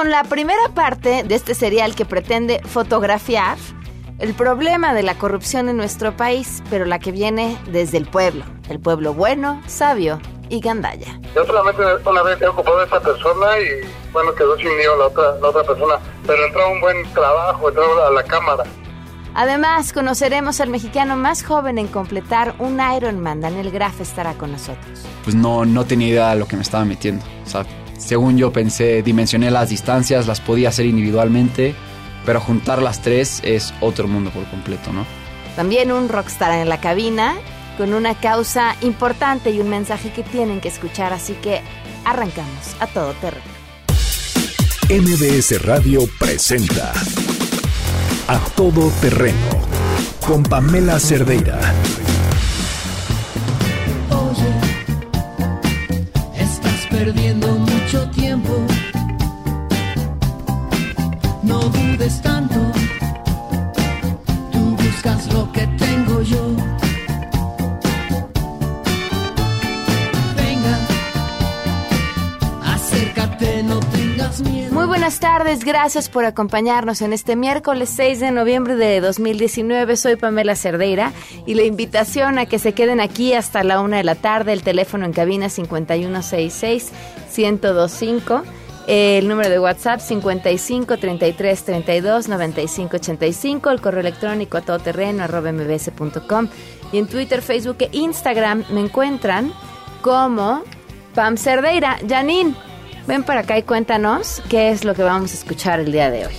con la primera parte de este serial que pretende fotografiar el problema de la corrupción en nuestro país, pero la que viene desde el pueblo, el pueblo bueno, sabio y gandaya. Yo solamente una vez he ocupado a esa persona y bueno, quedó sin mí la otra, la otra persona, pero entró un buen trabajo, entró a la cámara. Además, conoceremos al mexicano más joven en completar un Ironman. Daniel Graf estará con nosotros. Pues no, no tenía idea de lo que me estaba metiendo. O sea, según yo pensé, dimensioné las distancias, las podía hacer individualmente, pero juntar las tres es otro mundo por completo, ¿no? También un rockstar en la cabina con una causa importante y un mensaje que tienen que escuchar, así que arrancamos a todo terreno. MBS Radio presenta A Todo Terreno con Pamela Cerdeira. Gracias por acompañarnos en este miércoles 6 de noviembre de 2019. Soy Pamela Cerdeira y la invitación a que se queden aquí hasta la una de la tarde, el teléfono en cabina 5166-1025. El número de WhatsApp 55 33 32 95 85, el correo electrónico a todoterreno arroba mbs.com y en Twitter, Facebook e Instagram me encuentran como Pam Cerdeira. Janine, ven para acá y cuéntanos qué es lo que vamos a escuchar el día de hoy.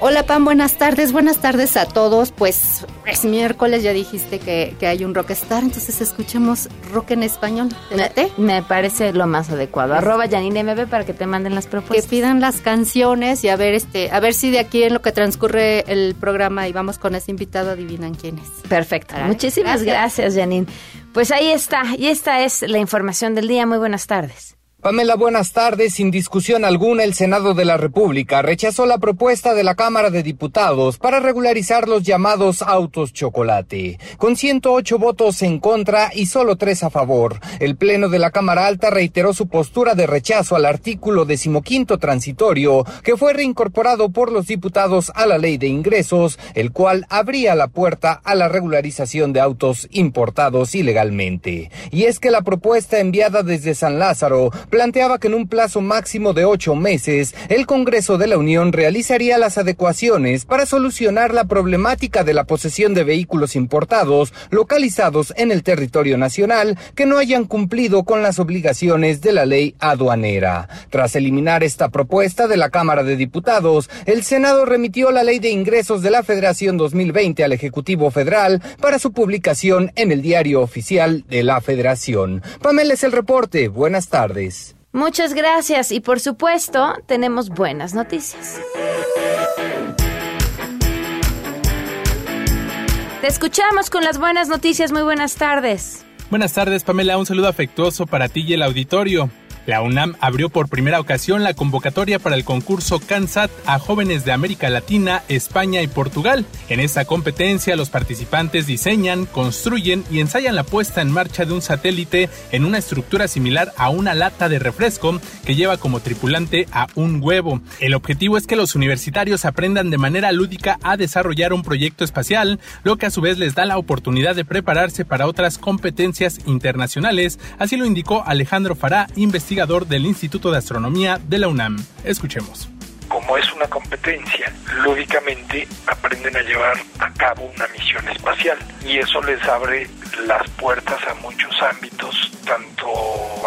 Hola Pam, buenas tardes, buenas tardes a todos. Pues es miércoles, ya dijiste que, que hay un rockstar, entonces escuchemos rock en español. ¿Te late? Me parece lo más adecuado. Arroba Janine MB para que te manden las Que propuestas. pidan las canciones y a ver este, a ver si de aquí en lo que transcurre el programa y vamos con ese invitado adivinan quién es. Perfecto. Muchísimas gracias. gracias. Janine. Pues ahí está. Y esta es la información del día. Muy buenas tardes. Pamela, buenas tardes. Sin discusión alguna, el Senado de la República rechazó la propuesta de la Cámara de Diputados para regularizar los llamados autos chocolate. Con 108 votos en contra y solo 3 a favor, el Pleno de la Cámara Alta reiteró su postura de rechazo al artículo decimoquinto transitorio que fue reincorporado por los diputados a la ley de ingresos, el cual abría la puerta a la regularización de autos importados ilegalmente. Y es que la propuesta enviada desde San Lázaro planteaba que en un plazo máximo de ocho meses, el Congreso de la Unión realizaría las adecuaciones para solucionar la problemática de la posesión de vehículos importados localizados en el territorio nacional que no hayan cumplido con las obligaciones de la ley aduanera. Tras eliminar esta propuesta de la Cámara de Diputados, el Senado remitió la Ley de Ingresos de la Federación 2020 al Ejecutivo Federal para su publicación en el Diario Oficial de la Federación. Pamela es el reporte. Buenas tardes. Muchas gracias. Y por supuesto, tenemos buenas noticias. Te escuchamos con las buenas noticias. Muy buenas tardes. Buenas tardes, Pamela. Un saludo afectuoso para ti y el auditorio. La UNAM abrió por primera ocasión la convocatoria para el concurso CANSAT a jóvenes de América Latina, España y Portugal. En esta competencia, los participantes diseñan, construyen y ensayan la puesta en marcha de un satélite en una estructura similar a una lata de refresco que lleva como tripulante a un huevo. El objetivo es que los universitarios aprendan de manera lúdica a desarrollar un proyecto espacial, lo que a su vez les da la oportunidad de prepararse para otras competencias internacionales, así lo indicó Alejandro Fará, investigador del Instituto de Astronomía de la UNAM. Escuchemos. como es una competencia, lúdicamente aprenden a llevar a cabo una misión espacial y eso les abre las puertas a muchos ámbitos, tanto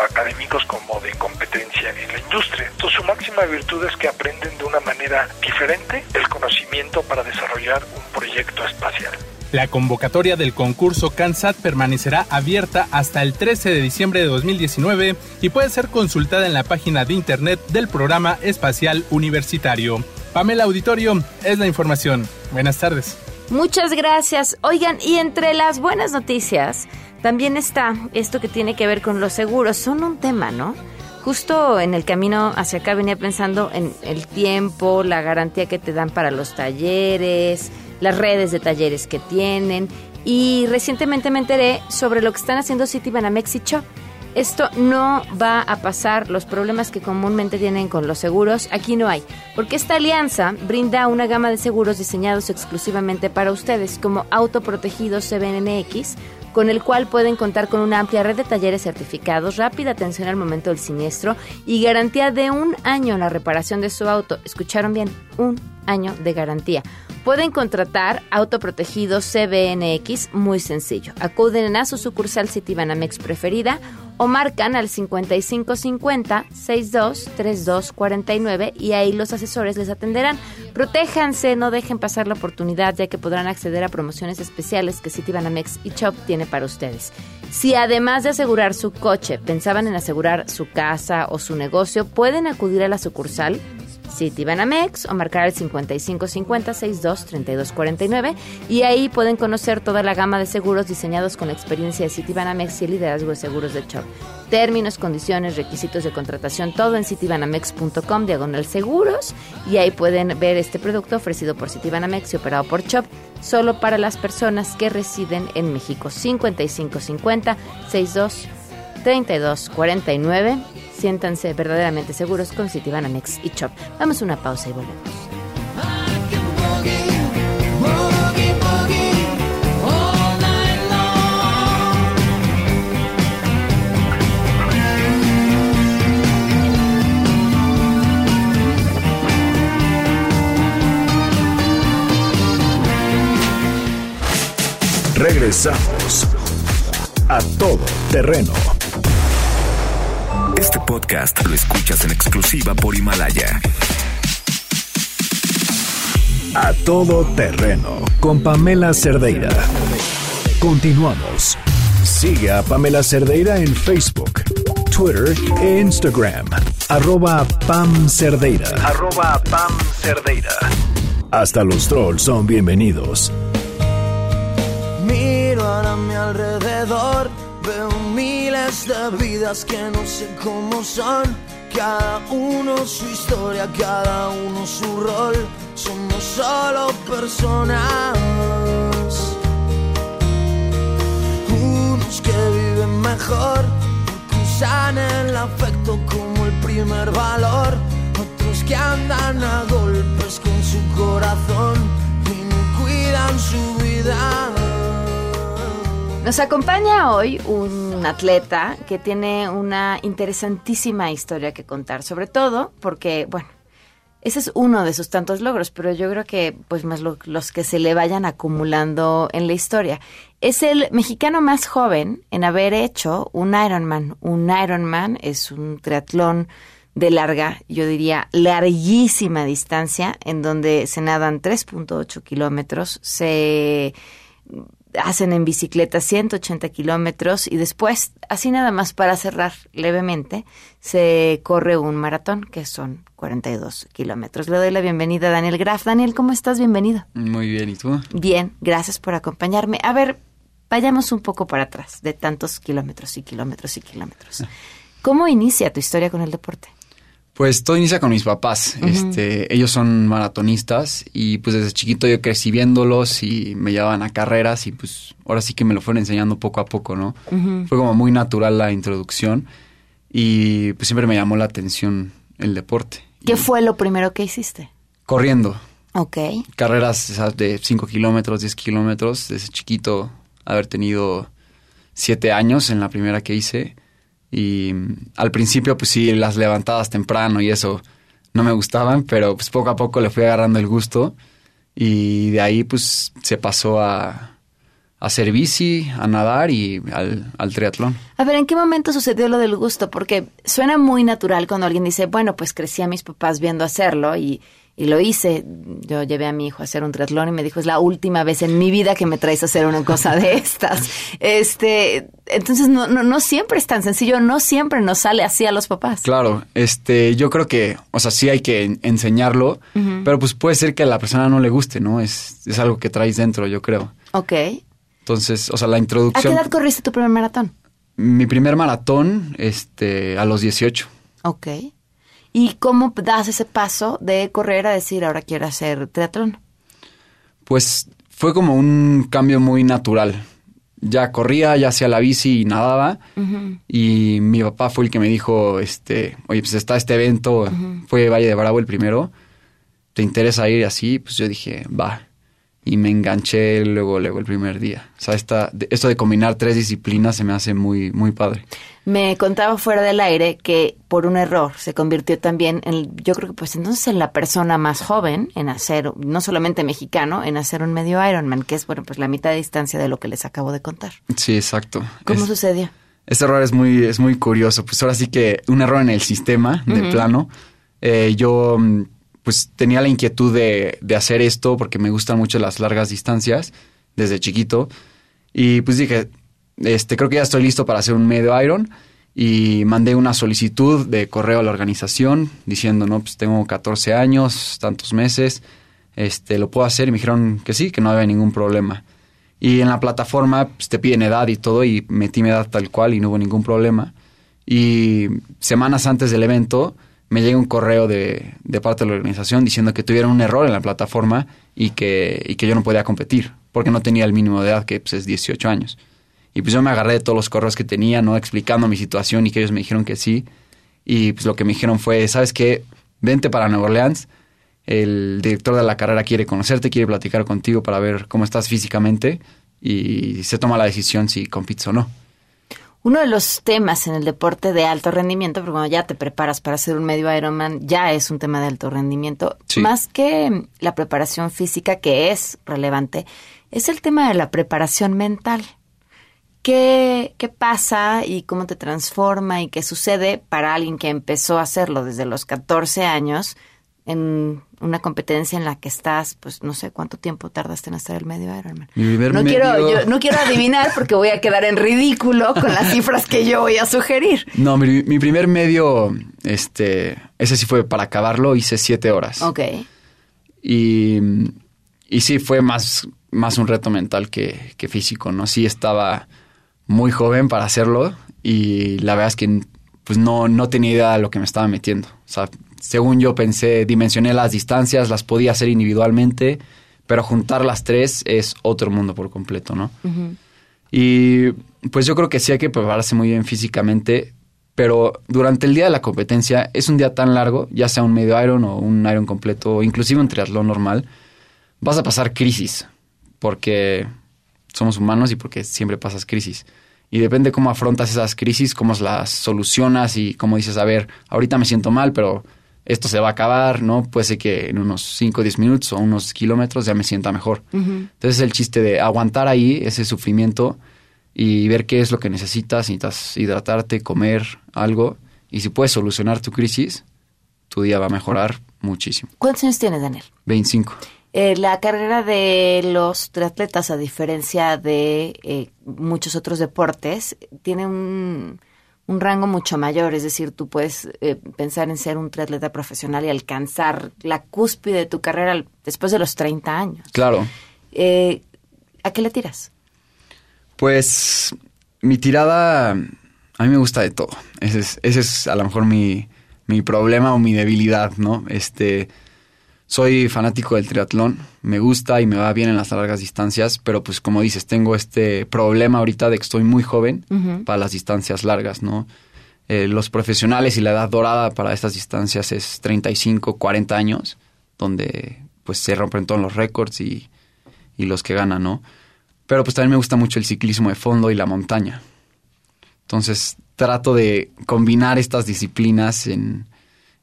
académicos como de competencia en la industria. Entonces su máxima virtud es que aprenden de una manera diferente el conocimiento para desarrollar un proyecto espacial. La convocatoria del concurso CANSAT permanecerá abierta hasta el 13 de diciembre de 2019 y puede ser consultada en la página de internet del Programa Espacial Universitario. Pamela Auditorio es la información. Buenas tardes. Muchas gracias. Oigan, y entre las buenas noticias, también está esto que tiene que ver con los seguros. Son un tema, ¿no? Justo en el camino hacia acá venía pensando en el tiempo, la garantía que te dan para los talleres, las redes de talleres que tienen. Y recientemente me enteré sobre lo que están haciendo Citibanamex y Chop. Esto no va a pasar los problemas que comúnmente tienen con los seguros. Aquí no hay, porque esta alianza brinda una gama de seguros diseñados exclusivamente para ustedes, como Autoprotegidos CBNX, con el cual pueden contar con una amplia red de talleres certificados, rápida atención al momento del siniestro y garantía de un año en la reparación de su auto. ¿Escucharon bien? Un año de garantía. Pueden contratar autoprotegidos CBNX muy sencillo. Acuden a su sucursal Citibanamex preferida o marcan al 5550 623249 y ahí los asesores les atenderán. Protéjanse, no dejen pasar la oportunidad ya que podrán acceder a promociones especiales que Citibanamex y Chop tiene para ustedes. Si además de asegurar su coche pensaban en asegurar su casa o su negocio, pueden acudir a la sucursal Citibanamex o marcar el 5550 623249 y ahí pueden conocer toda la gama de seguros diseñados con la experiencia de Citibanamex y el liderazgo de seguros de Chop. Términos, condiciones, requisitos de contratación, todo en citibanamex.com, diagonal seguros, y ahí pueden ver este producto ofrecido por Citibanamex y operado por Chop, solo para las personas que residen en México. 5550 623249 Siéntanse verdaderamente seguros con Citibanamex y Chop. Vamos a una pausa y volvemos. Regresamos a todo terreno. Este podcast lo escuchas en exclusiva por Himalaya. A todo terreno con Pamela Cerdeira. Continuamos. Sigue a Pamela Cerdeira en Facebook, Twitter e Instagram. Arroba Pam Cerdeira. Arroba Pam Cerdeira. Hasta los trolls son bienvenidos. Miro a mi alrededor, miles de vidas que no sé cómo son. Cada uno su historia, cada uno su rol. Somos solo personas. Unos que viven mejor, usan el afecto como el primer valor. Otros que andan a golpes con su corazón y no cuidan su vida. Nos acompaña hoy un atleta que tiene una interesantísima historia que contar, sobre todo porque, bueno, ese es uno de sus tantos logros, pero yo creo que pues más lo- los que se le vayan acumulando en la historia. Es el mexicano más joven en haber hecho un Ironman. Un Ironman es un triatlón de larga, yo diría larguísima distancia, en donde se nadan 3.8 kilómetros, se hacen en bicicleta 180 kilómetros y después, así nada más para cerrar levemente, se corre un maratón que son 42 kilómetros. Le doy la bienvenida a Daniel Graf. Daniel, ¿cómo estás? Bienvenido. Muy bien, ¿y tú? Bien, gracias por acompañarme. A ver, vayamos un poco para atrás de tantos kilómetros y kilómetros y kilómetros. ¿Cómo inicia tu historia con el deporte? Pues todo inicia con mis papás. Este, ellos son maratonistas y pues desde chiquito yo crecí viéndolos y me llevaban a carreras y pues ahora sí que me lo fueron enseñando poco a poco, ¿no? Fue como muy natural la introducción y pues siempre me llamó la atención el deporte. ¿Qué fue lo primero que hiciste? Corriendo, Ok. carreras esas de 5 kilómetros, 10 kilómetros, desde chiquito haber tenido 7 años en la primera que hice y al principio pues sí, las levantadas temprano y eso no me gustaban, pero pues poco a poco le fui agarrando el gusto y de ahí pues se pasó a, hacer bici, a nadar y al, al triatlón. A ver, ¿en qué momento sucedió lo del gusto? Porque suena muy natural cuando alguien dice, bueno, pues crecí a mis papás viendo hacerlo y, y lo hice. Yo llevé a mi hijo a hacer un triatlón y me dijo, es la última vez en mi vida que me traes a hacer una cosa de estas. Este, entonces no, no, no siempre es tan sencillo, no siempre nos sale así a los papás. Claro, este, yo creo que, o sea, sí hay que en- enseñarlo, pero pues puede ser que a la persona no le guste, ¿no? Es, es algo que traes dentro, yo creo. Ok. Entonces, o sea, la ¿A qué introducción... edad corriste tu primer maratón? Mi primer maratón, este, a los 18. Ok. ¿Y cómo das ese paso de correr a decir, ahora quiero hacer triatlón? Pues fue como un cambio muy natural. Ya corría, ya hacía la bici y nadaba. Y mi papá fue el que me dijo, este, oye, pues está este evento, fue Valle de Bravo el primero. ¿Te interesa ir así? Pues yo dije, va. Y me enganché luego, luego el primer día. O sea, esta, esto de combinar tres disciplinas se me hace muy, muy padre. Me contaba fuera del aire que por un error se convirtió también en, yo creo que pues entonces en la persona más joven en hacer, no solamente mexicano, en hacer un medio Ironman, que es, bueno, pues la mitad de distancia de lo que les acabo de contar. Sí, exacto. ¿Cómo Es- sucedió? Este error es muy, es muy curioso. Pues ahora sí que un error en el sistema de plano. Eh, yo mm, pues tenía la inquietud de, de hacer esto porque me gustan mucho las largas distancias desde chiquito. Y pues dije, este, creo que ya estoy listo para hacer un medio Iron. Y mandé una solicitud de correo a la organización diciendo, no, pues tengo 14 años, tantos meses, este, lo puedo hacer. Y me dijeron que sí, que no había ningún problema. Y en la plataforma pues, te piden edad y todo, y metí mi edad tal cual y no hubo ningún problema. Y semanas antes del evento me llega un correo de, de parte de la organización diciendo que tuvieron un error en la plataforma y que, y que yo no podía competir porque no tenía el mínimo de edad, que pues, es 18 años. Y pues yo me agarré de todos los correos que tenía, ¿no? Explicando mi situación y que ellos me dijeron que sí. Y pues lo que me dijeron fue, ¿sabes qué? Vente para Nueva Orleans. El director de la carrera quiere conocerte, quiere platicar contigo para ver cómo estás físicamente y se toma la decisión si compites o no. Uno de los temas en el deporte de alto rendimiento, porque cuando ya te preparas para hacer un medio Ironman, ya es un tema de alto rendimiento, Sí. más que la preparación física, que es relevante, es el tema de la preparación mental. ¿Qué, ¿Qué pasa y cómo te transforma y qué sucede para alguien que empezó a hacerlo desde los 14 años en una competencia en la que estás, pues no sé cuánto tiempo tardaste en hacer el medio Ironman? Mi primer No quiero, medio- yo no quiero adivinar porque voy a quedar en ridículo con las cifras que yo voy a sugerir. No, mi, mi primer medio, este, ese sí fue para acabarlo, hice siete horas. Ok. Y, y sí, fue más, más un reto mental que, que físico, ¿no? Sí estaba muy joven para hacerlo y la verdad es que pues no, no tenía idea de lo que me estaba metiendo. O sea, según yo pensé, dimensioné las distancias, las podía hacer individualmente, pero juntar las tres es otro mundo por completo, ¿no? Y pues yo creo que sí hay que prepararse muy bien físicamente, pero durante el día de la competencia es un día tan largo, ya sea un medio iron o un iron completo, o inclusive un triatlón normal, vas a pasar crisis, porque somos humanos y porque siempre pasas crisis. Y depende cómo afrontas esas crisis, cómo las solucionas y cómo dices, a ver, ahorita me siento mal, pero esto se va a acabar, ¿no? Puede ser que en unos 5 o 10 minutos o unos kilómetros ya me sienta mejor. Entonces el chiste de aguantar ahí ese sufrimiento y ver qué es lo que necesitas, necesitas hidratarte, comer algo y si puedes solucionar tu crisis, tu día va a mejorar muchísimo. ¿Cuántos años tienes, Daniel? 25. Eh, la carrera de los triatletas, a diferencia de eh, muchos otros deportes, tiene un, un rango mucho mayor. Es decir, tú puedes eh, pensar en ser un triatleta profesional y alcanzar la cúspide de tu carrera después de los 30 años. Claro. Eh, ¿A qué le tiras? Pues mi tirada, a mí me gusta de todo. Ese es, ese es a lo mejor mi, mi problema o mi debilidad, ¿no? Este, soy fanático del triatlón, me gusta y me va bien en las largas distancias, pero pues como dices, tengo este problema ahorita de que estoy muy joven para las distancias largas, ¿no? Eh, los profesionales y la edad dorada para estas distancias es 35, 40 años, donde pues se rompen todos los récords y, y los que ganan, ¿no? Pero pues también me gusta mucho el ciclismo de fondo y la montaña. Entonces trato de combinar estas disciplinas en,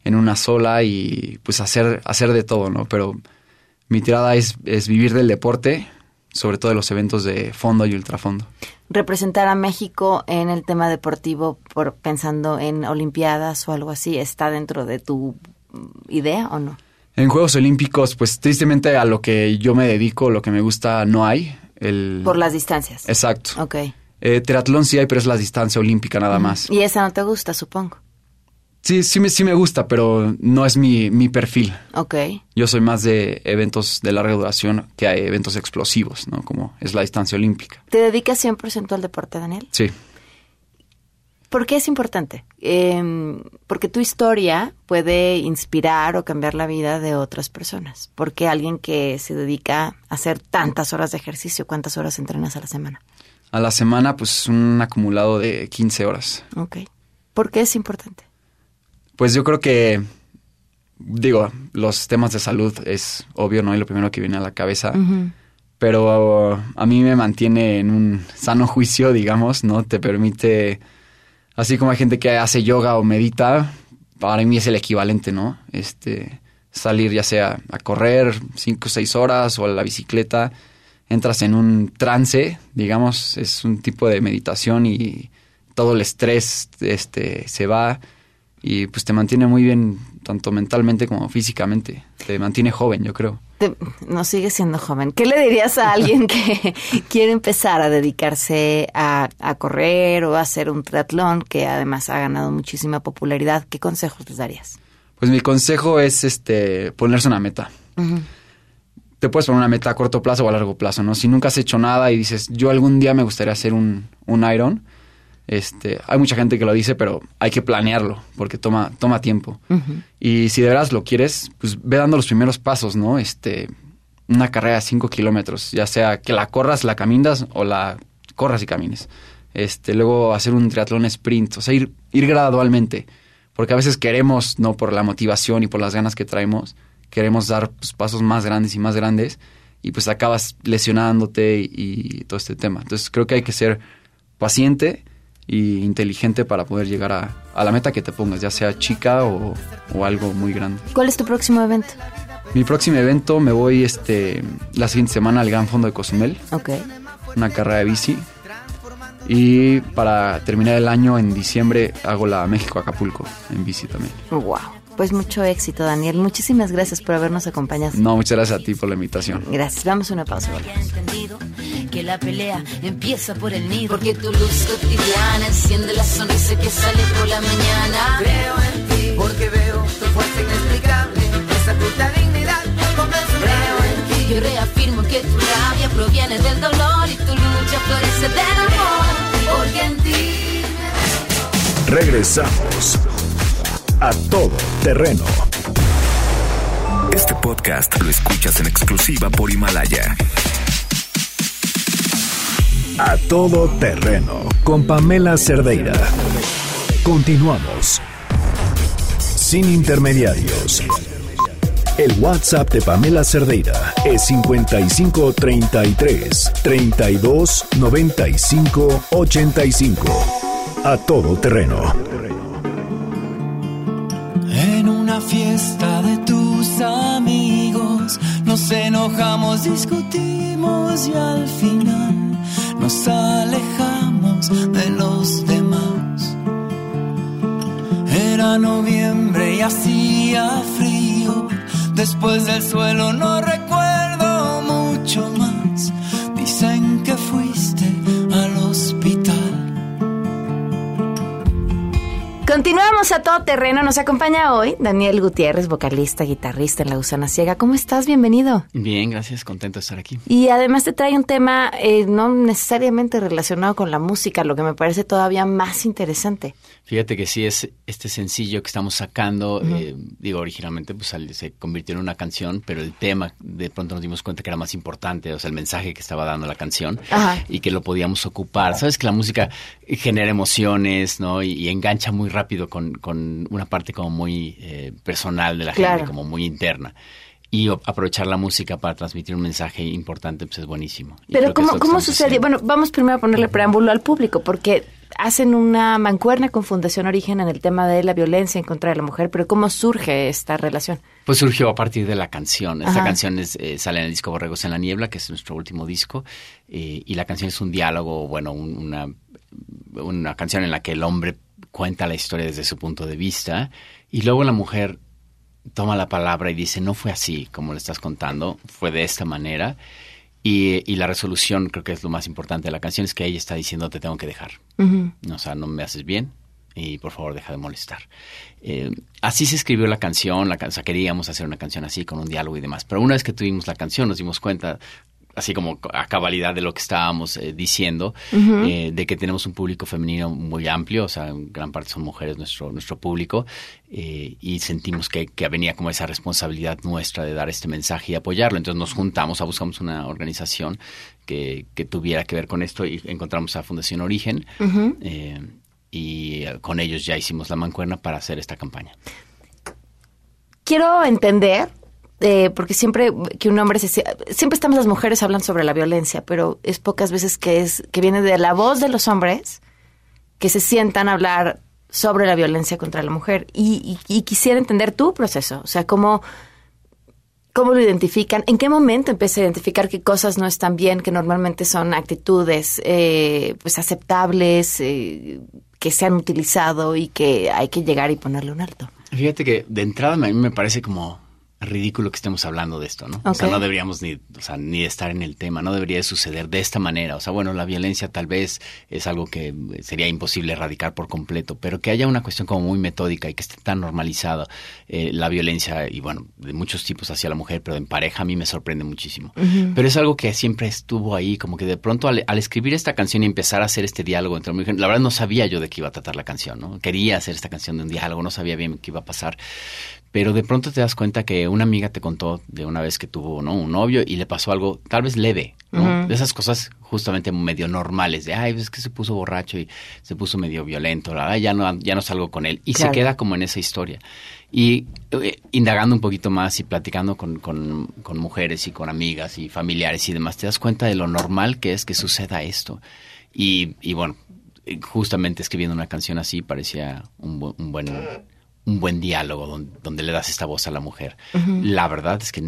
en una sola y pues hacer, hacer de todo, ¿no? Pero mi tirada es, es vivir del deporte, sobre todo de los eventos de fondo y ultrafondo. Representar a México en el tema deportivo, por pensando en Olimpiadas o algo así, ¿está dentro de tu mm, idea o no? En Juegos Olímpicos, pues tristemente a lo que yo me dedico, lo que me gusta, no hay. El... Por las distancias. Exacto. Ok. Eh, triatlón sí hay, pero es la distancia olímpica nada más. Y esa no te gusta, supongo. Sí, sí me, sí me gusta, pero no es mi, mi perfil. Ok. Yo soy más de eventos de larga duración que hay eventos explosivos, ¿no? Como es la distancia olímpica. ¿Te dedicas 100% al deporte, Daniel? Sí. ¿Por qué es importante? Eh, porque tu historia puede inspirar o cambiar la vida de otras personas. Porque alguien que se dedica a hacer tantas horas de ejercicio, ¿cuántas horas entrenas a la semana? A la semana, pues un acumulado de 15 horas. Ok. ¿Por qué es importante? Pues yo creo que, digo, los temas de salud es obvio, ¿no? Y lo primero que viene a la cabeza. Pero a mí me mantiene en un sano juicio, digamos, ¿no? Te permite, así como hay gente que hace yoga o medita, para mí es el equivalente, ¿no? Este, salir ya sea a correr cinco o seis horas o a la bicicleta, entras en un trance, digamos, es un tipo de meditación y todo el estrés este, se va y pues te mantiene muy bien tanto mentalmente como físicamente. Te mantiene joven, yo creo. Te- no sigue siendo joven. ¿Qué le dirías a alguien que quiere empezar a dedicarse a, a correr o a hacer un triatlón que además ha ganado muchísima popularidad? ¿Qué consejos les darías? Pues mi consejo es este ponerse una meta. Te puedes poner una meta a corto plazo o a largo plazo, ¿no? Si nunca has hecho nada y dices, yo algún día me gustaría hacer un, un Iron, este, hay mucha gente que lo dice, pero hay que planearlo porque toma, toma tiempo. Y si de veras lo quieres, pues ve dando los primeros pasos, ¿no? Este, una carrera de 5 kilómetros, ya sea que la corras, la caminas o la corras y camines. Este, luego hacer un triatlón sprint, o sea, ir, ir gradualmente. Porque a veces queremos, no por la motivación y por las ganas que traemos, queremos dar pues, pasos más grandes y más grandes y pues acabas lesionándote y, y todo este tema. Entonces creo que hay que ser paciente y inteligente para poder llegar a, a la meta que te pongas, ya sea chica o, o algo muy grande. ¿Cuál es tu próximo evento? Mi próximo evento me voy este la siguiente semana al Gran Fondo de Cozumel, Ok. una carrera de bici. Y para terminar el año en diciembre hago la México Acapulco en bici también. Wow. Pues mucho éxito, Daniel. Muchísimas gracias por habernos acompañado. No, muchas gracias a ti por la invitación. Gracias. Vamos a una pausa. entendido que la pelea empieza por el nido. Porque tu luz cotidiana enciende la sonrisa que sale por la mañana. Creo en ti porque veo tu fuerza inexplicable, esa puta dignidad Creo en ti. Yo reafirmo que tu rabia proviene del dolor y tu lucha florece del amor. Porque en ti. Regresamos a todo terreno. Este podcast lo escuchas en exclusiva por Himalaya. A todo terreno con Pamela Cerdeira. Continuamos. Sin intermediarios. El WhatsApp de Pamela Cerdeira es 55 33 32 95 85. A todo terreno. Una fiesta de tus amigos nos enojamos, discutimos y al final nos alejamos de los demás. Era noviembre y hacía frío. Después del suelo no recuerdo mucho más. Dicen que fuiste al hospital. Continuamos a todo terreno. Nos acompaña hoy Daniel Gutiérrez, vocalista, guitarrista en La Gusana Ciega. ¿Cómo estás? Bienvenido. Bien, gracias, contento de estar aquí. Y además te trae un tema eh, no necesariamente relacionado con la música, lo que me parece todavía más interesante. Fíjate que sí es este sencillo que estamos sacando, eh, digo, originalmente pues se convirtió en una canción, pero el tema de pronto nos dimos cuenta que era más importante, o sea, el mensaje que estaba dando la canción Ajá. y que lo podíamos ocupar. Sabes que la música genera emociones, ¿no? Y, y engancha muy rápido con, con una parte como muy eh, personal de la Claro. gente, como muy interna. Y aprovechar la música para transmitir un mensaje importante, pues es buenísimo. Y Pero ¿cómo, cómo sucede? Bueno, vamos primero a ponerle preámbulo al público, porque hacen una mancuerna con Fundación Origen en el tema de la violencia en contra de la mujer, pero ¿cómo surge esta relación? Pues surgió a partir de la canción. Esta Ajá. canción es, eh, sale en el disco Borregos en la Niebla, que es nuestro último disco, eh, y la canción es un diálogo, bueno, un- una, una canción en la que el hombre cuenta la historia desde su punto de vista, y luego la mujer toma la palabra y dice, no fue así como le estás contando, fue de esta manera. Y, y la resolución, creo que es lo más importante de la canción, es que ella está diciendo, te tengo que dejar. Ujú. O sea, no me haces bien y por favor deja de molestar. Eh, así se escribió la canción, la, o sea, queríamos hacer una canción así, con un diálogo y demás. Pero una vez que tuvimos la canción, nos dimos cuenta, así como a cabalidad de lo que estábamos eh, diciendo, eh, de que tenemos un público femenino muy amplio, o sea, en gran parte son mujeres nuestro, nuestro público, eh, y sentimos que, que venía como esa responsabilidad nuestra de dar este mensaje y apoyarlo. Entonces nos juntamos, a buscamos una organización que, que tuviera que ver con esto y encontramos a Fundación Origen. Y con ellos ya hicimos la mancuerna para hacer esta campaña. Quiero entender, eh, porque siempre que un hombre se... sie- Siempre estamos las mujeres hablan sobre la violencia, pero es pocas veces que, es, que viene de la voz de los hombres que se sientan a hablar sobre la violencia contra la mujer. Y, y- y quisiera entender tu proceso, o sea, cómo... ¿Cómo lo identifican? ¿En qué momento empieza a identificar qué cosas no están bien, que normalmente son actitudes eh, pues aceptables, eh, que se han utilizado y que hay que llegar y ponerle un alto? Fíjate que de entrada a mí me parece como ridículo que estemos hablando de esto, ¿no? O sea, no deberíamos ni, o sea, ni estar en el tema, no debería de suceder de esta manera. O sea, bueno, la violencia tal vez es algo que sería imposible erradicar por completo, pero que haya una cuestión como muy metódica y que esté tan normalizada eh, la violencia y bueno, de muchos tipos hacia la mujer, pero en pareja a mí me sorprende muchísimo. Pero es algo que siempre estuvo ahí, como que de pronto al, al escribir esta canción y empezar a hacer este diálogo entre mujeres, la verdad no sabía yo de qué iba a tratar la canción, ¿no? Quería hacer esta canción de un diálogo, no sabía bien qué iba a pasar. Pero de pronto te das cuenta que una amiga te contó de una vez que tuvo ¿no? un novio y le pasó algo tal vez leve, ¿no? De esas cosas justamente medio normales, de, ay, es que se puso borracho y se puso medio violento, ay, ya no, ya no salgo con él. Y Claro. se queda como en esa historia. Y eh, indagando un poquito más y platicando con, con, con mujeres y con amigas y familiares y demás, te das cuenta de lo normal que es que suceda esto. Y, y bueno, justamente escribiendo una canción así parecía un, bu- un buen un buen diálogo donde, donde le das esta voz a la mujer. La verdad es que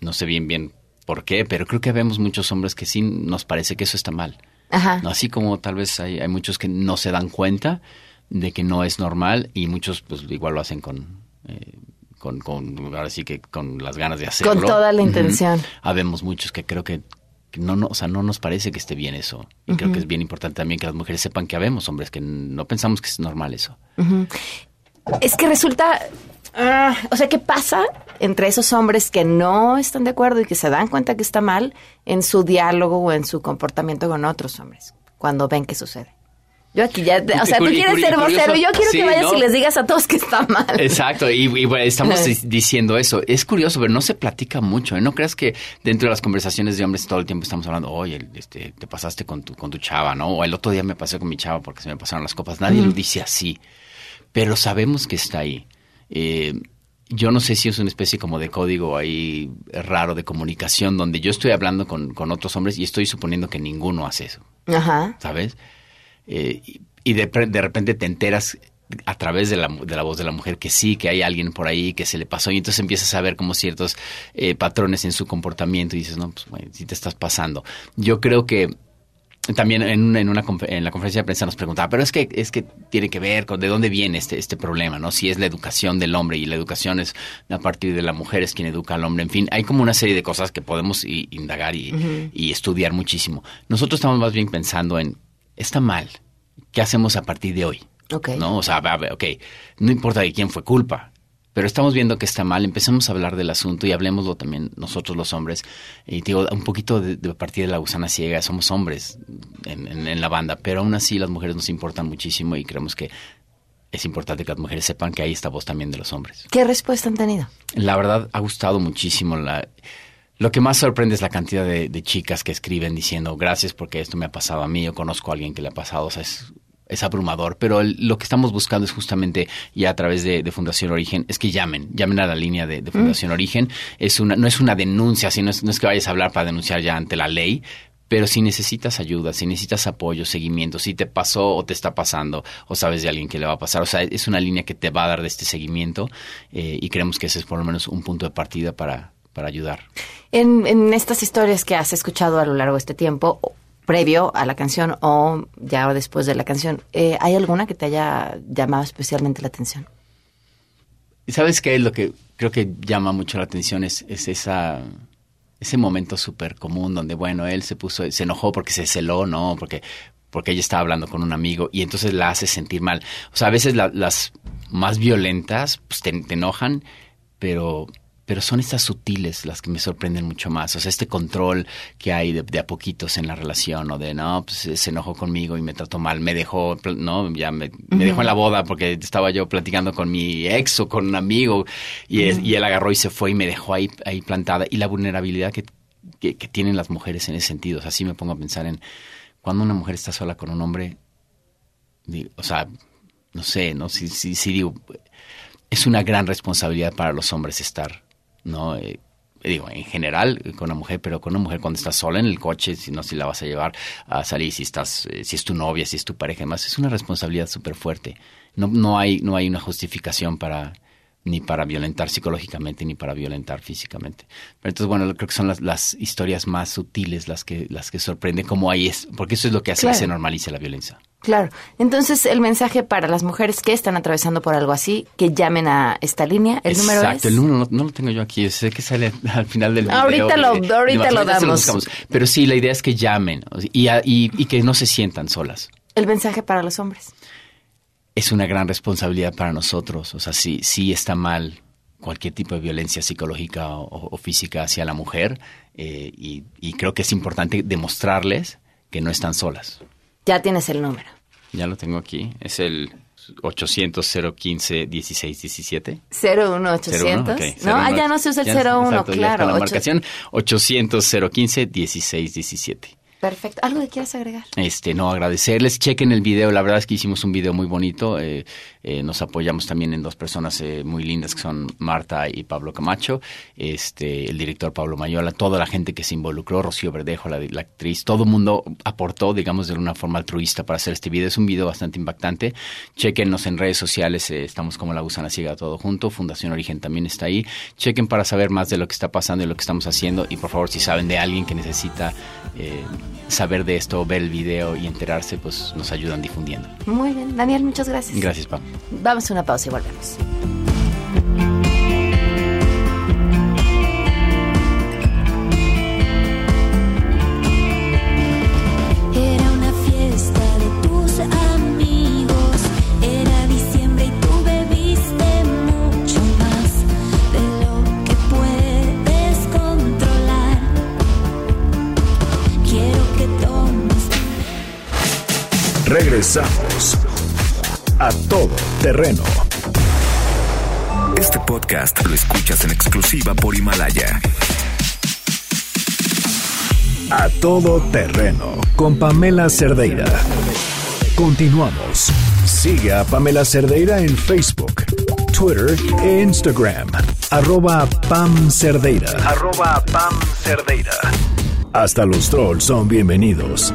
no sé bien bien por qué, pero creo que vemos muchos hombres que sí nos parece que eso está mal. Ajá. ¿no? Así como tal vez hay, hay muchos que no se dan cuenta de que no es normal y muchos pues igual lo hacen con... eh, con, con, ahora sí que con las ganas de hacerlo. Con toda la intención. Habemos muchos que creo que, no, no, o sea, no nos parece que esté bien eso. Y creo que es bien importante también que las mujeres sepan que habemos hombres que no pensamos que es normal eso. Ujú. Es que resulta, ah, o sea, ¿qué pasa entre esos hombres que no están de acuerdo y que se dan cuenta que está mal en su diálogo o en su comportamiento con otros hombres cuando ven que sucede? Yo aquí ya, o sea, tú quieres ser vocero, yo quiero Sí, que vayas ¿no? y les digas a todos que está mal. Exacto, y, y, bueno, estamos di- diciendo eso. Es curioso, pero no se platica mucho. ¿eh? No creas que dentro de las conversaciones de hombres todo el tiempo estamos hablando, oye, este, te pasaste con tu, con tu chava, ¿no? O el otro día me pasé con mi chava porque se me pasaron las copas. Nadie lo dice así, pero sabemos que está ahí. Eh, yo no sé si es una especie como de código ahí raro de comunicación donde yo estoy hablando con, con otros hombres y estoy suponiendo que ninguno hace eso. Ajá. ¿sabes? Eh, y de, de repente te enteras a través de la, de la voz de la mujer que sí, que hay alguien por ahí que se le pasó y entonces empiezas a ver como ciertos eh, patrones en su comportamiento y dices, no, pues bueno, sí te estás pasando. Yo creo que también en, una, en, una, en la conferencia de prensa nos preguntaba, pero es que, es que tiene que ver con de dónde viene este, este problema, ¿no? Si es la educación del hombre y la educación es a partir de la mujer es quien educa al hombre, en fin, hay como una serie de cosas que podemos i- indagar y, y estudiar muchísimo. Nosotros estamos más bien pensando en, está mal, ¿qué hacemos a partir de hoy? ¿No? O sea, ok, no importa de quién fue culpa, pero estamos viendo que está mal, empezamos a hablar del asunto y hablemoslo también nosotros los hombres. Y te digo, un poquito de, de partir de la gusana ciega, somos hombres en, en- en la banda, pero aún así las mujeres nos importan muchísimo y creemos que es importante que las mujeres sepan que hay esta voz también de los hombres. ¿Qué respuesta han tenido? La verdad ha gustado muchísimo. La, lo que más sorprende es la cantidad de, de chicas que escriben diciendo gracias porque esto me ha pasado a mí, yo conozco a alguien que le ha pasado, o sea, es, es abrumador, pero el- lo que estamos buscando es justamente ya a través de, de Fundación Origen, es que llamen, llamen a la línea de, de Fundación Origen. Es una, no es una denuncia, sino es, no es que vayas a hablar para denunciar ya ante la ley, Pero si necesitas ayuda, si necesitas apoyo, seguimiento, si te pasó o te está pasando, o sabes de alguien que le va a pasar, o sea, es una línea que te va a dar de este seguimiento eh, y creemos que ese es por lo menos un punto de partida para, para ayudar. En, en estas historias que has escuchado a lo largo de este tiempo, previo a la canción o ya después de la canción, eh, ¿hay alguna que te haya llamado especialmente la atención? ¿Y sabes qué es lo que creo que llama mucho la atención? Es, es esa ese momento súper común donde, bueno, él se puso, se enojó porque se celó, ¿no? Porque, porque ella estaba hablando con un amigo y entonces la hace sentir mal. O sea, a veces la- las más violentas pues, te enojan, pero, pero son estas sutiles las que me sorprenden mucho más. O sea, este control que hay de, de a poquitos en la relación, o de, no, pues se enojó conmigo y me trató mal, me dejó, ¿no? Ya me, me dejó en la boda porque estaba yo platicando con mi ex o con un amigo y, es- y él agarró y se fue y me dejó ahí, ahí plantada. Y la vulnerabilidad que, que, que tienen las mujeres en ese sentido. O sea, sí me pongo a pensar en cuando una mujer está sola con un hombre, o sea, no sé, ¿no? Sí, sí, sí digo, es una gran responsabilidad para los hombres estar, ¿no? Eh, digo, en general con una mujer, pero con una mujer cuando estás sola en el coche, si no, si la vas a llevar a salir, si estás, eh, si es tu novia, si es tu pareja, además es una responsabilidad súper fuerte. No, no hay, no hay una justificación para ni para violentar psicológicamente ni para violentar físicamente. Pero entonces, bueno, creo que son las, las historias más sutiles las que, las que sorprenden cómo ahí es, porque eso es lo que hace Claro. que se normalice la violencia. Claro. Entonces, el mensaje para las mujeres que están atravesando por algo así, que llamen a esta línea. El número Exacto, es. el número no, no lo tengo yo aquí, sé que sale al final del video. Ahorita lo- eh, ahorita lo damos. Pero sí, la idea es que llamen y, a- y- y que no se sientan solas. El mensaje para los hombres. Es una gran responsabilidad para nosotros, o sea, sí, sí está mal cualquier tipo de violencia psicológica o, o física hacia la mujer eh, y, y creo que es importante demostrarles que no están solas. Ya tienes el número. Ya lo tengo aquí, es el 800-015-1617. 01800. ok, no, ah, ya no se usa el Ya, 01, exacto, claro. La ocho- marcación 800-015-1617. Perfecto. ¿Algo que quieras agregar? Este, no, agradecerles. Chequen el video. La verdad es que hicimos un video muy bonito. Eh, eh, nos apoyamos también en dos personas eh, muy lindas que son Marta y Pablo Camacho. Este, el director Pablo Mayola, toda la gente que se involucró, Rocío Verdejo, la, la actriz, todo el mundo aportó, digamos, de una forma altruista para hacer este video. Es un video bastante impactante. Chequennos en redes sociales. eh, estamos como La Gusana Ciega todo junto. Fundación Origen también está ahí. Chequen para saber más de lo que está pasando y lo que estamos haciendo. Y por favor, si saben de alguien que necesita eh, saber de esto, ver el video y enterarse, pues nos ayudan difundiendo. Muy bien. Daniel, muchas gracias. Gracias, Pam. Vamos a una pausa y volvemos. Era una fiesta de tus amigos, era diciembre y tú bebiste mucho más de lo que puedes controlar. Quiero que tomes Regresamos a todo terreno. Este podcast lo escuchas en exclusiva por Himalaya. A todo terreno con Pamela Cerdeira. Continuamos. Sigue a Pamela Cerdeira en Facebook, Twitter e Instagram. Arroba Pam Cerdeira. Arroba Pam Cerdeira. Hasta los trolls son bienvenidos.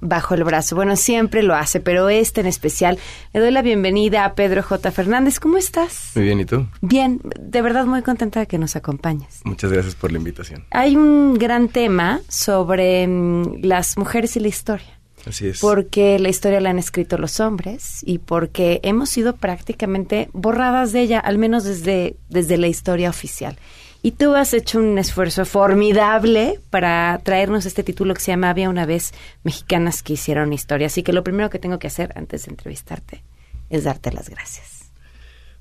bajo el brazo. Bueno, siempre lo hace, pero este en especial. Le doy la bienvenida a Pedro J. Fernández. ¿Cómo estás? Muy bien, ¿y tú? Bien, de verdad muy contenta de que nos acompañes. Muchas gracias por la invitación. Hay un gran tema sobre mm, las mujeres y la historia. Así es. Porque la historia la han escrito los hombres y porque hemos sido prácticamente borradas de ella, al menos desde, desde la historia oficial. Y tú has hecho un esfuerzo formidable para traernos este título que se llama Había una vez mexicanas que hicieron historia. Así que lo primero que tengo que hacer antes de entrevistarte es darte las gracias.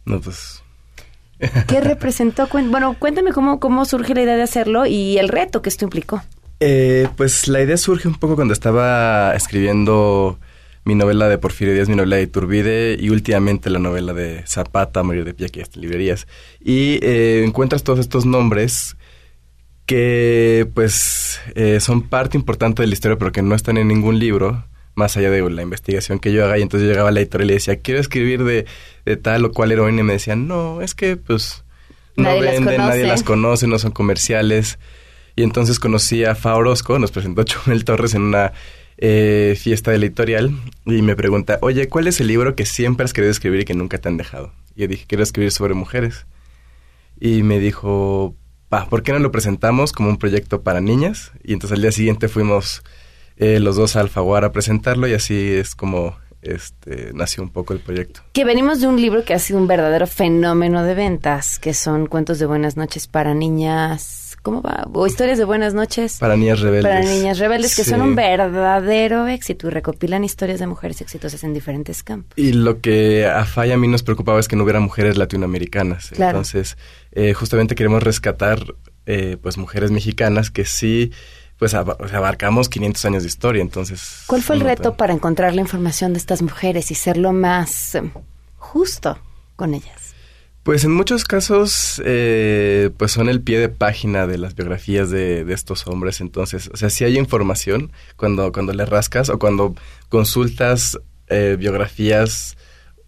No, pues ¿Qué representó? Bueno, cuéntame cómo, cómo surge la idea de hacerlo y el reto que esto implicó. Eh, pues la idea surge un poco cuando estaba escribiendo mi novela de Porfirio Díaz, mi novela de Iturbide y últimamente la novela de Zapata, Morir de pie, que está en librerías. Y eh, encuentras todos estos nombres que pues eh, son parte importante de la historia pero que no están en ningún libro más allá de la investigación que yo haga y entonces yo llegaba a la editorial y decía quiero escribir de, de tal o cual heroína y me decían no es que pues no Nadie las venden nadie conoce. las conoce no son comerciales y entonces conocí a Fa Orozco nos presentó Chumel Torres en una eh, fiesta de la editorial y me pregunta oye ¿cuál es el libro que siempre has querido escribir y que nunca te han dejado? y yo dije quiero escribir sobre mujeres y me dijo, pa, ¿por qué no lo presentamos como un proyecto para niñas? Y entonces al día siguiente fuimos eh, los dos a Alfaguara a presentarlo y así es como este nació un poco el proyecto. Que venimos de un libro que ha sido un verdadero fenómeno de ventas, que son cuentos de buenas noches para niñas. ¿Cómo va? O historias de buenas noches. Para niñas rebeldes. Para niñas rebeldes, que Sí. son un verdadero éxito y recopilan historias de mujeres exitosas en diferentes campos. Y lo que a Fa y a mí nos preocupaba es que no hubiera mujeres latinoamericanas. Claro. Entonces, eh, justamente queremos rescatar eh, pues mujeres mexicanas que sí, pues abarcamos 500 años de historia. Entonces, ¿Cuál fue el reto montón. para encontrar la información de estas mujeres y ser lo más eh, justo con ellas? Pues en muchos casos, eh, pues son el pie de página de las biografías de, de estos hombres. Entonces, o sea, sí hay información cuando, cuando le rascas o cuando consultas eh, biografías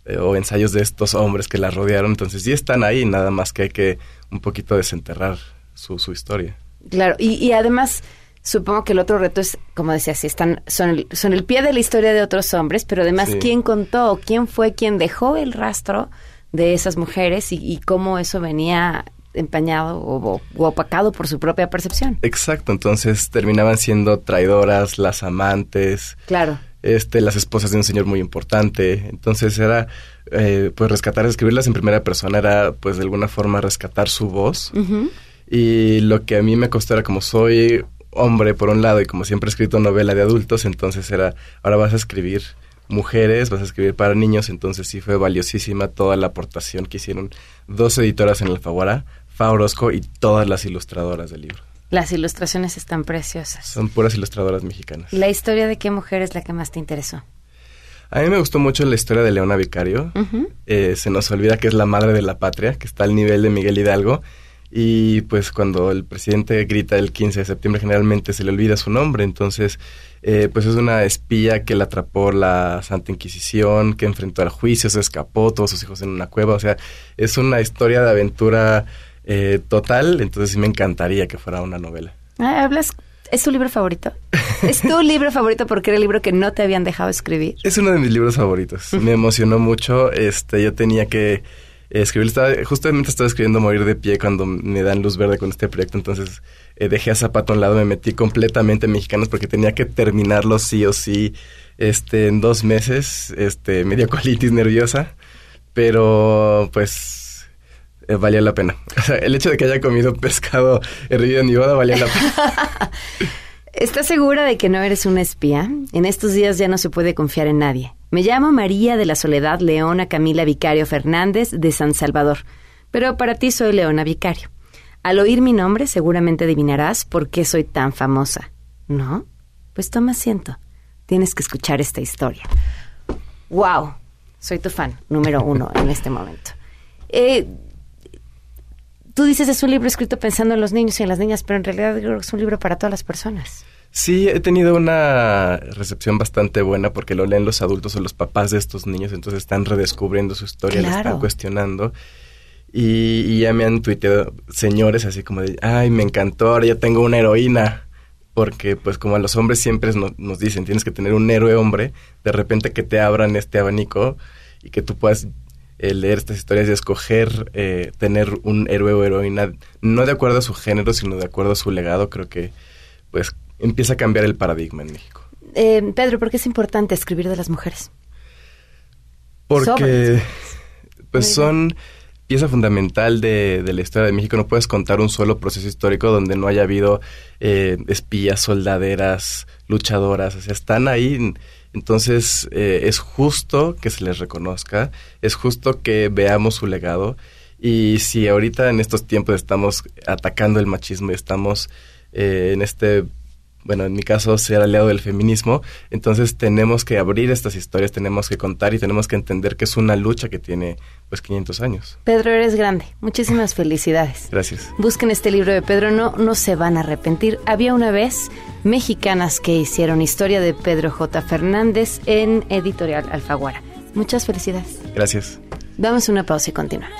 eh, o ensayos de estos hombres que la rodearon. Entonces, sí están ahí, nada más que hay que un poquito desenterrar su, su historia. Claro, y, y además supongo que el otro reto es, como decía, si están, son el, son el pie de la historia de otros hombres, pero además Sí. quién contó, quién fue quien dejó el rastro de esas mujeres y, y cómo eso venía empañado o, opacado por su propia percepción. Exacto, entonces terminaban siendo traidoras, las amantes, Claro. este, las esposas de un señor muy importante. Entonces era, eh, pues rescatar, escribirlas en primera persona era, pues de alguna forma rescatar su voz. Y lo que a mí me costó era como soy hombre por un lado y como siempre he escrito novela de adultos, entonces era, ahora vas a escribir mujeres, vas a escribir para niños, entonces sí fue valiosísima toda la aportación que hicieron dos editoras en Alfaguara, Fa Orozco y todas las ilustradoras del libro. Las ilustraciones están preciosas. Son puras ilustradoras mexicanas. ¿La historia de qué mujer es la que más te interesó? A mí me gustó mucho la historia de Leona Vicario. Eh, se nos olvida que es la madre de la patria, que está al nivel de Miguel Hidalgo. Y pues cuando el presidente grita el 15 de septiembre generalmente se le olvida su nombre. Entonces, eh, pues es una espía que la atrapó la Santa Inquisición, que enfrentó al juicio, se escapó, todos sus hijos en una cueva. O sea, es una historia de aventura eh, total. Entonces sí me encantaría que fuera una novela. Ah, ¿Hablas? ¿Es tu libro favorito? ¿Es tu libro favorito porque era el libro que no te habían dejado escribir? Es uno de mis libros favoritos. Me emocionó mucho. Este, yo tenía que escribir. Estaba, justamente estaba escribiendo Morir de pie cuando me dan luz verde con este proyecto. Entonces eh, dejé a Zapato a un lado, me metí completamente en mexicanos porque tenía que terminarlo sí o sí. Este, en dos meses, este, media colitis nerviosa. Pero, pues, eh, valía la pena. O sea, el hecho de que haya comido pescado hervido en mi boda valía la pena. ¿Estás segura de que no eres una espía? En estos días ya no se puede confiar en nadie. Me llamo María de la Soledad Leona Camila Vicario Fernández de San Salvador, pero para ti soy Leona Vicario. Al oír mi nombre seguramente adivinarás por qué soy tan famosa. ¿No? Pues toma asiento. Tienes que escuchar esta historia. ¡Wow! Soy tu fan número uno en este momento. Eh, tú dices es un libro escrito pensando en los niños y en las niñas, pero en realidad creo que es un libro para todas las personas. Sí, he tenido una recepción bastante buena porque lo leen los adultos o los papás de estos niños, entonces están redescubriendo su historia, la Claro. están cuestionando. Y, y ya me han tuiteado señores así como de, ay, me encantó, ahora ya tengo una heroína. Porque pues como a los hombres siempre no- nos dicen, tienes que tener un héroe hombre, de repente que te abran este abanico y que tú puedas eh, leer estas historias y escoger eh, tener un héroe o heroína, no de acuerdo a su género, sino de acuerdo a su legado, creo que pues empieza a cambiar el paradigma en México. Eh, Pedro, ¿por qué es importante escribir de las mujeres? Porque Sobre. pues son pieza fundamental de, de la historia de México. No puedes contar un solo proceso histórico donde no haya habido eh, espías, soldaderas, luchadoras. O sea, están ahí. Entonces eh, es justo que se les reconozca, es justo que veamos su legado Y si ahorita en estos tiempos estamos atacando el machismo, estamos eh, en este bueno, en mi caso, ser aliado del feminismo, entonces tenemos que abrir estas historias, tenemos que contar y tenemos que entender que es una lucha que tiene pues 500 años. Pedro, eres grande. Muchísimas felicidades. Gracias. Busquen este libro de Pedro, no, no se van a arrepentir. Había una vez mexicanas que hicieron historia de Pedro J. Fernández en Editorial Alfaguara. Muchas felicidades. Gracias. Damos una pausa y continuamos.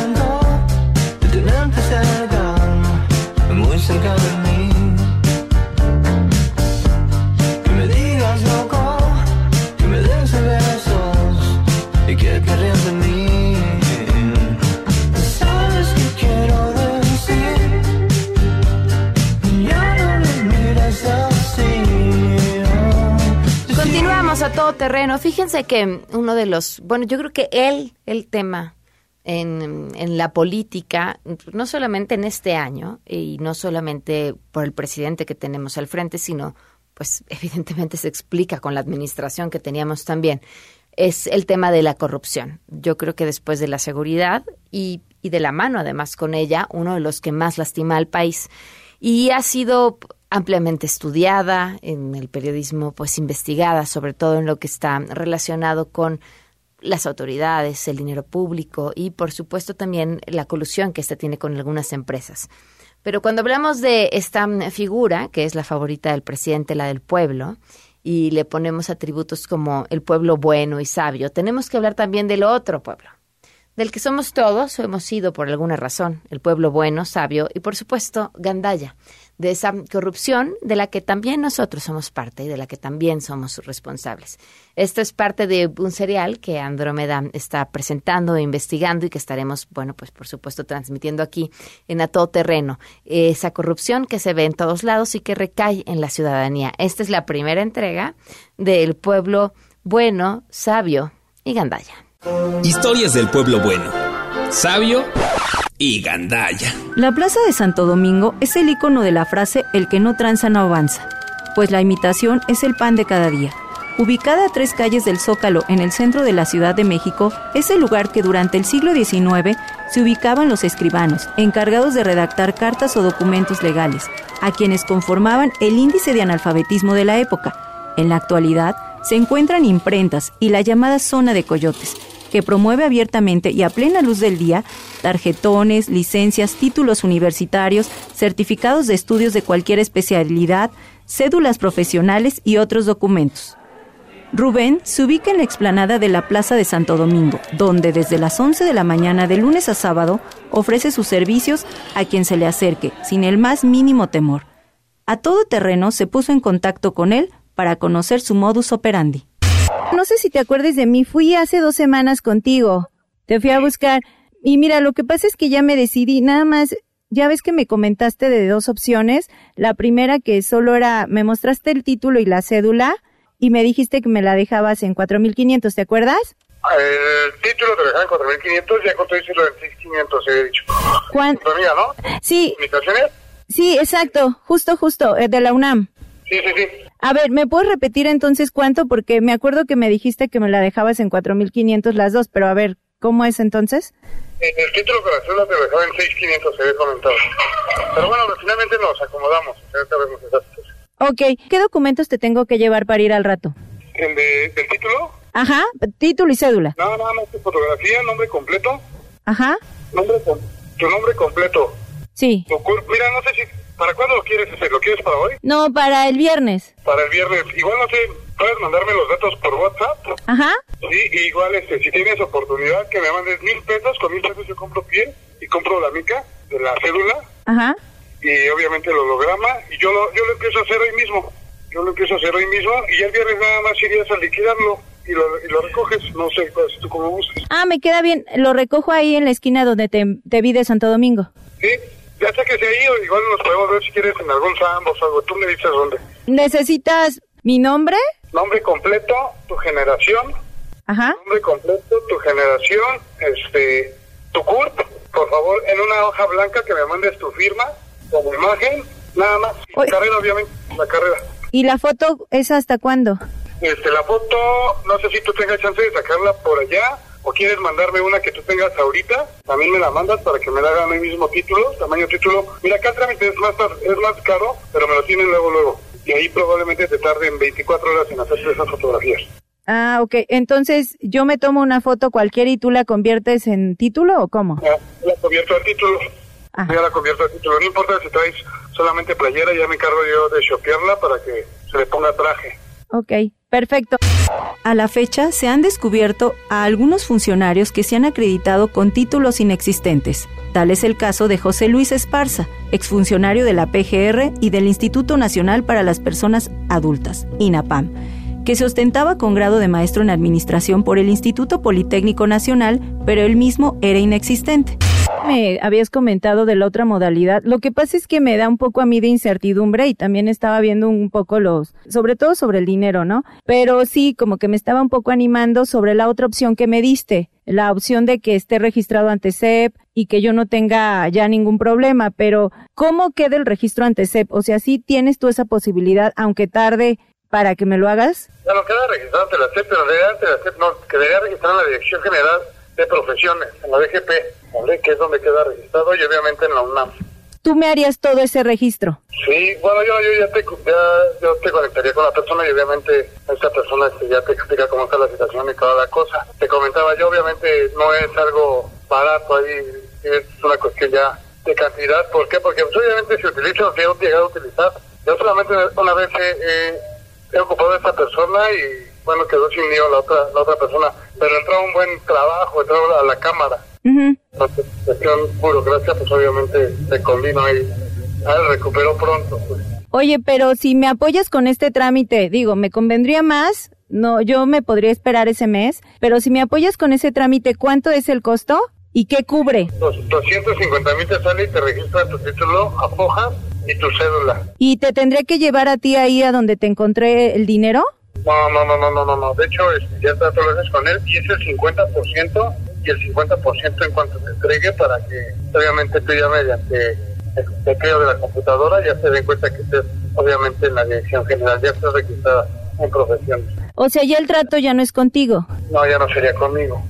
terreno. Fíjense que uno de los, bueno, yo creo que él, el tema en, en la política, no solamente en este año y no solamente por el presidente que tenemos al frente, sino pues evidentemente se explica con la administración que teníamos también, es el tema de la corrupción. Yo creo que después de la seguridad y, y de la mano además con ella, uno de los que más lastima al país. Y ha sido ampliamente estudiada en el periodismo, pues investigada, sobre todo en lo que está relacionado con las autoridades, el dinero público y, por supuesto, también la colusión que éste tiene con algunas empresas. Pero cuando hablamos de esta figura, que es la favorita del presidente, la del pueblo, y le ponemos atributos como el pueblo bueno y sabio, tenemos que hablar también del otro pueblo, del que somos todos o hemos sido por alguna razón, el pueblo bueno, sabio y, por supuesto, Gandaya, de esa corrupción de la que también nosotros somos parte y de la que también somos responsables. Esto es parte de un serial que Andrómeda está presentando e investigando y que estaremos, bueno, pues por supuesto transmitiendo aquí en A Todo Terreno. Esa corrupción que se ve en todos lados y que recae en la ciudadanía. Esta es la primera entrega del pueblo bueno, sabio y Gandaya. Historias del pueblo bueno, sabio y gandaya. La Plaza de Santo Domingo es el icono de la frase el que no tranza no avanza, pues la imitación es el pan de cada día. Ubicada a tres calles del Zócalo en el centro de la Ciudad de México, es el lugar que durante el siglo XIX se ubicaban los escribanos, encargados de redactar cartas o documentos legales, a quienes conformaban el índice de analfabetismo de la época. En la actualidad, se encuentran imprentas y la llamada zona de coyotes, que promueve abiertamente y a plena luz del día tarjetones, licencias, títulos universitarios, certificados de estudios de cualquier especialidad, cédulas profesionales y otros documentos. Rubén se ubica en la explanada de la Plaza de Santo Domingo, donde desde las 11 de la mañana de lunes a sábado ofrece sus servicios a quien se le acerque, sin el más mínimo temor. A todo terreno se puso en contacto con él para conocer su modus operandi. No sé si te acuerdes de mí, fui hace dos semanas contigo. Te fui a buscar. Y mira, lo que pasa es que ya me decidí, nada más, ya ves que me comentaste de dos opciones. La primera que solo era, me mostraste el título y la cédula y me dijiste que me la dejabas en 4500, ¿te acuerdas? El título te dejan en 4500, ya con todo dice lo del 6500, he dicho. ¿Cuán- Tu amiga, ¿no? Sí, ¿Comunicaciones? sí, exacto, justo, justo, eh, de la UNAM. Sí, sí, sí. A ver, ¿me puedes repetir entonces cuánto? Porque me acuerdo que me dijiste que me la dejabas en 4500 las dos, pero a ver, ¿cómo es entonces? En el título con la cédula te lo dejaban en 6500, se había comentado. Pero bueno, finalmente nos acomodamos. Vemos esas cosas. Ok, ¿qué documentos te tengo que llevar para ir al rato? ¿El de, del título? Ajá, título y cédula. No, nada más tu fotografía, nombre completo. Ajá, Nombre tu nombre completo. Sí. Mira, no sé si... ¿Para cuándo lo quieres hacer? ¿Lo quieres para hoy? No, para el viernes. Para el viernes. Igual no sé, puedes mandarme los datos por WhatsApp. Ajá. Sí, igual este, si tienes oportunidad que me mandes mil pesos, con mil pesos yo compro piel y compro la mica de la cédula Ajá. y obviamente el holograma y yo lo, yo lo empiezo a hacer hoy mismo. yo lo empiezo a hacer hoy mismo y el viernes nada más irías a liquidarlo y lo, y lo recoges, no sé, pues, tú como gustes. Ah, me queda bien. Lo recojo ahí en la esquina donde te, te vi de Santo Domingo. Sí, ya sé que se ahí o igual nos podemos ver si quieres en algún Sambos o algo, tú me dices dónde. ¿Necesitas mi nombre? Nombre completo, tu generación, Ajá. nombre completo, tu generación, este, tu CURP, por favor, en una hoja blanca que me mandes tu firma como imagen, nada más. La carrera, obviamente, la carrera. ¿Y la foto es hasta cuándo? Este, la foto, no sé si tú tengas chance de sacarla por allá o quieres mandarme una que tú tengas ahorita, también me la mandas para que me la hagan el mismo título, tamaño título. Mira, acá el trámite es más, es más caro, pero me lo tienen luego, luego. Y ahí probablemente te tarden 24 horas en hacerse esas fotografías. Ah, ok. Entonces, ¿yo me tomo una foto cualquiera y tú la conviertes en título o cómo? Ya la convierto al título. Ya la convierto al título. No importa si traes solamente playera, ya me encargo yo de shopearla para que se le ponga traje. Ok, perfecto. A la fecha se han descubierto a algunos funcionarios que se han acreditado con títulos inexistentes. Tal es el caso de José Luis Esparza, exfuncionario de la PGR y del Instituto Nacional para las Personas Adultas, INAPAM, que se ostentaba con grado de maestro en administración por el Instituto Politécnico Nacional, pero él mismo era inexistente. Me habías comentado de la otra modalidad. Lo que pasa es que me da un poco a mí de incertidumbre y también estaba viendo un poco los, sobre todo sobre el dinero, ¿no? Pero sí, como que me estaba un poco animando sobre la otra opción que me diste, la opción de que esté registrado ante CEP y que yo no tenga ya ningún problema, pero ¿cómo queda el registro ante CEP? O sea, sí tienes tú esa posibilidad, aunque tarde, para que me lo hagas. Ya no queda registrado ante la CEP, pero realidad ante la CEP no, quedaría registrado en la Dirección General de Profesiones, en la DGP, ¿vale? que es donde queda registrado y obviamente en la UNAM. Tú me harías todo ese registro. Sí, bueno, yo, yo ya te, ya, yo te conectaría con la persona y obviamente esta persona este, ya te explica cómo está la situación y toda la cosa. Te comentaba, yo obviamente no es algo barato ahí, es una cuestión ya de cantidad. ¿Por qué? Porque pues, obviamente si utilizo lo que he llegado a utilizar, yo solamente una vez he, he ocupado a esta persona y bueno, quedó sin lío la otra, la otra persona, pero entró un buen trabajo, entró a la cámara. Entonces, cuestión burocracia, pues obviamente se combinó y ah, recuperó pronto. Pues. Oye, pero si me apoyas con este trámite, digo, me convendría más, no, yo me podría esperar ese mes, pero si me apoyas con ese trámite, ¿cuánto es el costo? ¿Y qué cubre? Dos, 250 mil te sale y te registra tu título, afojas y tu cédula. ¿Y te tendré que llevar a ti ahí a donde te encontré el dinero? No, no, no, no, no, no. De hecho, ya está todo lo haces con él y es el 50% y el 50% en cuanto te entregue para que, obviamente, tú ya mediante el tecleo de la computadora ya se den cuenta que estés, obviamente, en la dirección general, ya estás registrada en profesión. O sea, ya el trato ya no es contigo. No, ya no sería conmigo.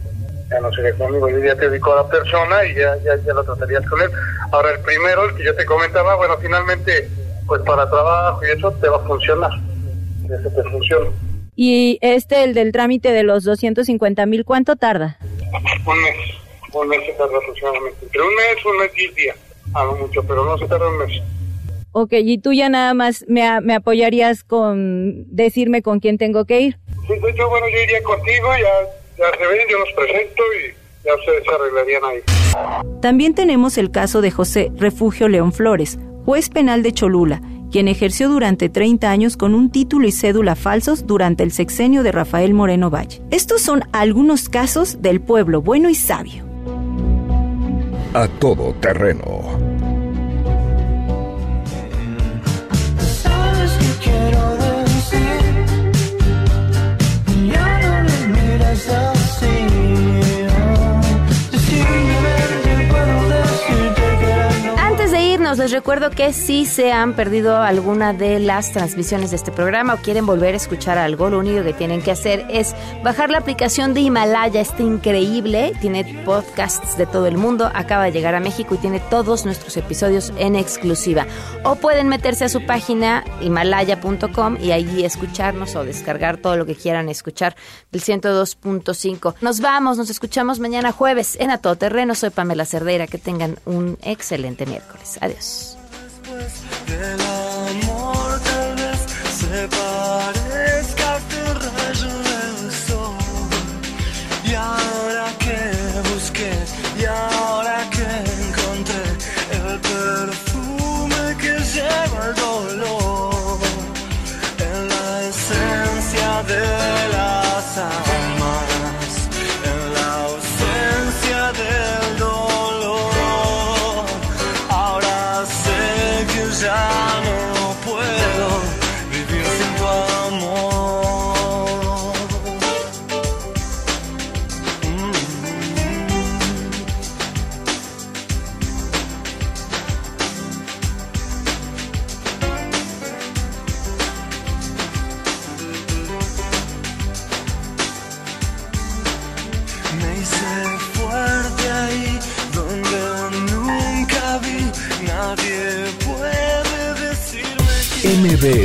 Ya no sería conmigo. Yo ya te dedico a la persona y ya, ya, ya lo tratarías con él. Ahora, el primero, el que yo te comentaba, bueno, finalmente, pues para trabajo y eso te va a funcionar. Eso te funciona. Y este, el del trámite de los 250 mil, ¿cuánto tarda? Un mes. Un mes se tarda aproximadamente. Entre un mes, un mes, diez días. A lo mucho, pero no se tarda un mes. Ok, y tú ya nada más me, me apoyarías con decirme con quién tengo que ir. Sí, de hecho, bueno, yo iría contigo, ya, ya se ven, yo los presento y ya ustedes se arreglarían ahí. También tenemos el caso de José Refugio León Flores, juez penal de Cholula, quien ejerció durante 30 años con un título y cédula falsos durante el sexenio de Rafael Moreno Valle. Estos son algunos casos del pueblo bueno y sabio. A todo terreno. Sabes que quiero Les recuerdo que si se han perdido alguna de las transmisiones de este programa o quieren volver a escuchar algo, lo único que tienen que hacer es bajar la aplicación de Himalaya. Está increíble, tiene podcasts de todo el mundo, acaba de llegar a México y tiene todos nuestros episodios en exclusiva. O pueden meterse a su página himalaya.com y ahí escucharnos o descargar todo lo que quieran escuchar del 102.5. Nos vamos, nos escuchamos mañana jueves en A Todo Terreno. Soy Pamela Cerdeira. Que tengan un excelente miércoles. Adiós. Del amor tal vez